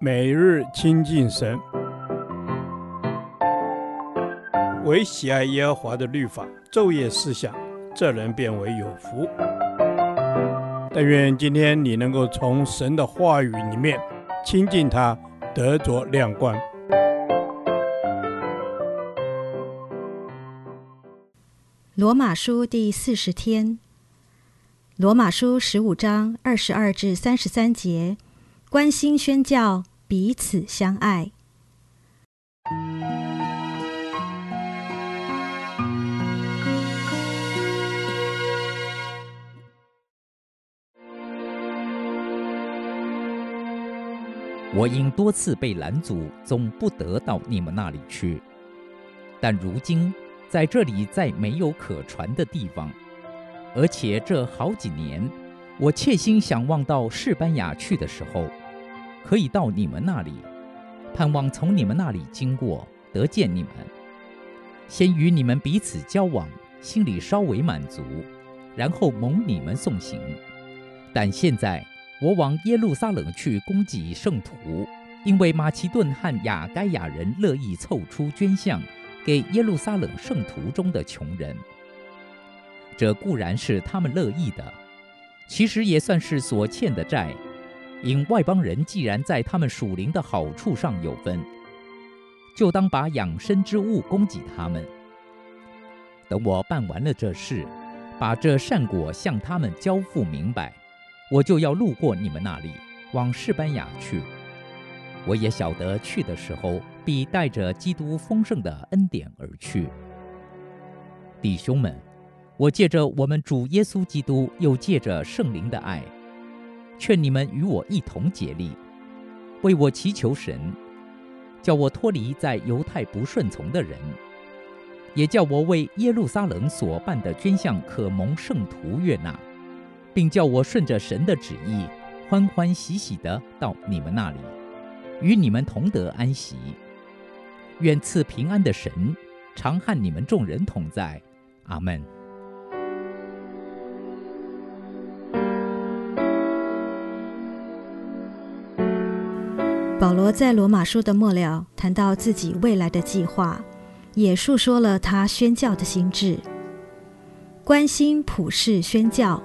每日亲近神，唯喜爱耶和华的律法，昼夜思想，这人便为有福。但愿今天你能够从神的话语里面亲近他，得着亮光。罗马书第四十天，罗马书十五章二十二至三十三节，关心宣教。彼此相爱。我因多次被拦阻，总不得到你们那里去。但如今在这里再没有可传的地方，而且这好几年，我切心想望到示班雅去的时候。可以到你们那里，盼望从你们那里经过，得见你们，先与你们彼此交往，心里稍微满足，然后蒙你们送行。但现在我往耶路撒冷去供给圣徒，因为马其顿和亚该亚人乐意凑出捐项给耶路撒冷圣徒中的穷人。这固然是他们乐意的，其实也算是所欠的债。因外邦人既然在他们属灵的好处上有分，就当把养生之物供给他们。等我办完了这事，把这善果向他们交付明白，我就要路过你们那里，往示班雅去。我也晓得去的时候，必带着基督丰盛的恩典而去。弟兄们，我借着我们主耶稣基督，又借着圣灵的爱。劝你们与我一同竭力，为我祈求神，叫我脱离在犹太不顺从的人，也叫我为耶路撒冷所办的捐项可蒙圣徒悦纳，并叫我顺着神的旨意，欢欢喜喜地到你们那里，与你们同得安息。愿赐平安的神常和你们众人同在。阿门。保罗在罗马书的末了谈到自己未来的计划，也述说了他宣教的心志。关心普世宣教，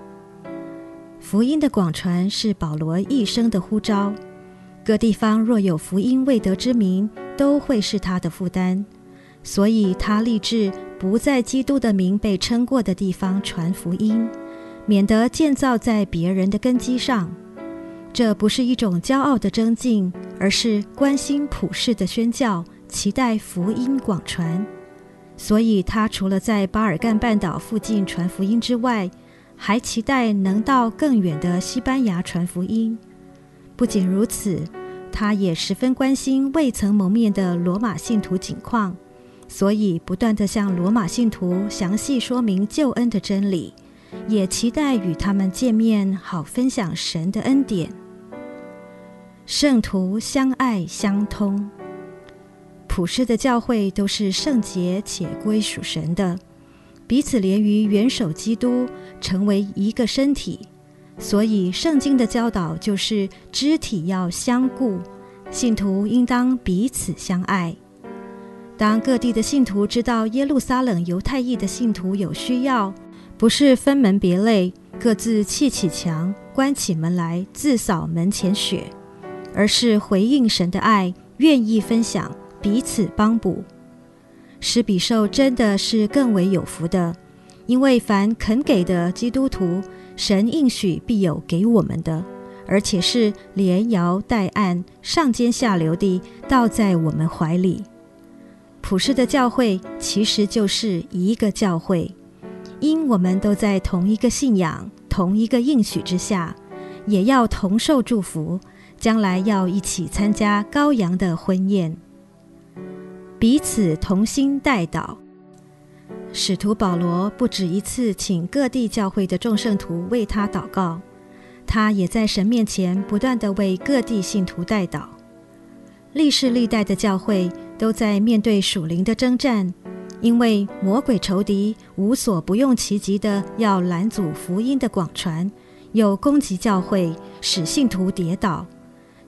福音的广传是保罗一生的呼召。各地方若有福音未得之民，都会是他的负担，所以他立志不在基督的名被称过的地方传福音，免得建造在别人的根基上。这不是一种骄傲的增进，而是关心普世的宣教，期待福音广传。所以，他除了在巴尔干半岛附近传福音之外，还期待能到更远的西班牙传福音。不仅如此，他也十分关心未曾蒙面的罗马信徒景况，所以不断地向罗马信徒详细说明救恩的真理。也期待与他们见面，好分享神的恩典。圣徒相爱相通，普世的教会都是圣洁且归属神的，彼此连于元首基督，成为一个身体。所以圣经的教导就是肢体要相顾，信徒应当彼此相爱。当各地的信徒知道耶路撒冷犹太裔的信徒有需要，不是分门别类，各自砌起墙，关起门来自扫门前雪，而是回应神的爱，愿意分享，彼此帮补。施比受真的是更为有福的，因为凡肯给的基督徒，神应许必有给我们的，而且是连摇带按、上尖下流地倒在我们怀里。普世的教会其实就是一个教会。因我们都在同一个信仰、同一个应许之下，也要同受祝福，将来要一起参加羔羊的婚宴，彼此同心代祷。使徒保罗不止一次请各地教会的众圣徒为他祷告，他也在神面前不断地为各地信徒代祷。历世历代的教会都在面对属灵的征战。因为魔鬼仇敌无所不用其极的要拦阻福音的广传，又攻击教会，使信徒跌倒。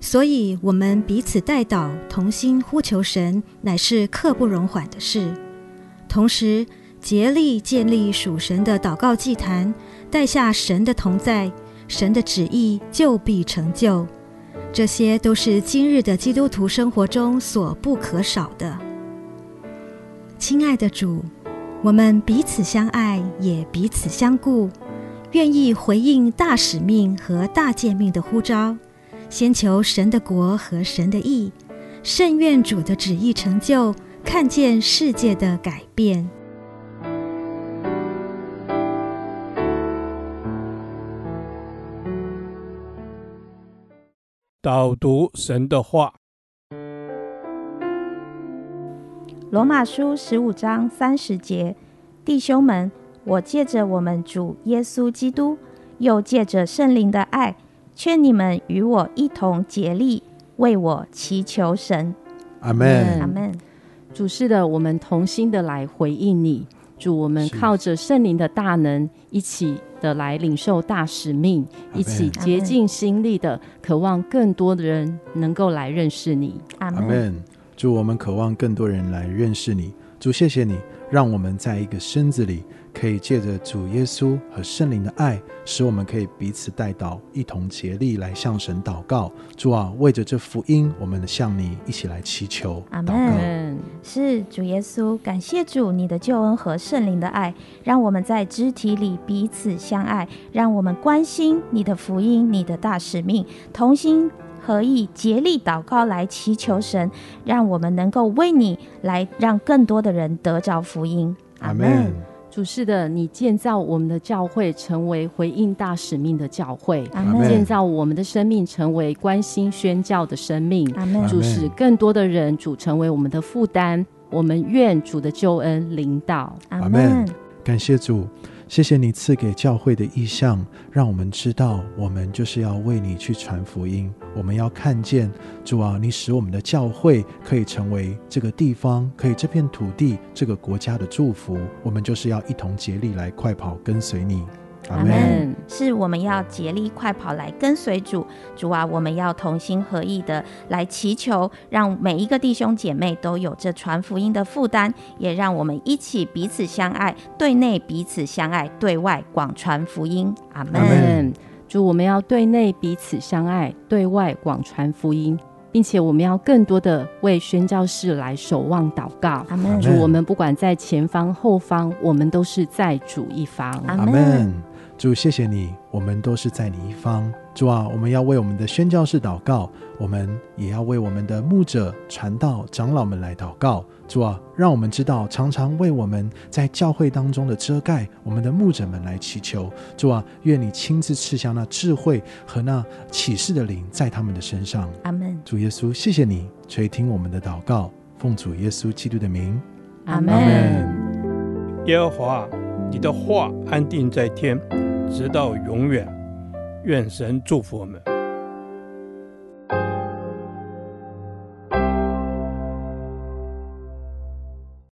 所以，我们彼此代祷，同心呼求神，乃是刻不容缓的事。同时，竭力建立属神的祷告祭坛，带下神的同在，神的旨意就必成就。这些都是今日的基督徒生活中所不可少的。亲爱的主，我们彼此相爱，也彼此相顾，愿意回应大使命和大诫命的呼召，先求神的国和神的义，甚愿主的旨意成就，看见世界的改变。导读神的话，罗马书十五章三十节，弟兄们，我借着我们主耶稣基督，又借着圣灵的爱，劝你们与我一同竭力为我祈求神。阿门，阿门。主是的，我们同心的来回应你。主，我们靠着圣灵的大能，一起的来领受大使命，一起竭尽心力的渴望更多的人能够来认识你。阿门。主，我们渴望更多人来认识你。主，谢谢你，让我们在一个身子里。可以借着主耶稣和圣灵的爱，使我们可以彼此代祷，一同竭力来向神祷告。主啊，为着这福音，我们向你一起来祈求。阿门。是主耶稣，感谢主你的救恩和圣灵的爱，让我们在肢体里彼此相爱，让我们关心你的福音、你的大使命，同心合意竭力祷告来祈求神，让我们能够为你来让更多的人得着福音。阿门。主是的，你建造我们的教会成为回应大使命的教会，阿门。建造我们的生命成为关心宣教的生命，阿门。主使更多的人主成为我们的负担，我们愿主的救恩领导，阿门。感谢主。谢谢你赐给教会的意象，让我们知道，我们就是要为你去传福音。我们要看见主啊，你使我们的教会可以成为这个地方，可以这片土地、这个国家的祝福。我们就是要一同竭力来快跑，跟随你。阿门。是我们要竭力快跑来跟随主，主啊，我们要同心合意的来祈求，让每一个弟兄姐妹都有这传福音的负担，也让我们一起彼此相爱，对内彼此相爱，对外广传福音。阿门。主，我们要对内彼此相爱，对外广传福音，并且我们要更多的为宣教士来守望祷告。阿门。主，我们不管在前方后方，我们都是在主一方。阿门。主，谢谢你，我们都是在你一方。主啊，我们要为我们的宣教士祷告，我们也要为我们的牧者、传道、长老们来祷告。主啊，让我们知道，常常为我们在教会当中的遮盖，我们的牧者们来祈求。主啊，愿你亲自赐下那智慧和那启示的灵在他们的身上。阿门。主耶稣，谢谢你垂听我们的祷告，奉主耶稣基督的名。阿门。耶和华，你的话安定在天。直到永远，愿神祝福我们。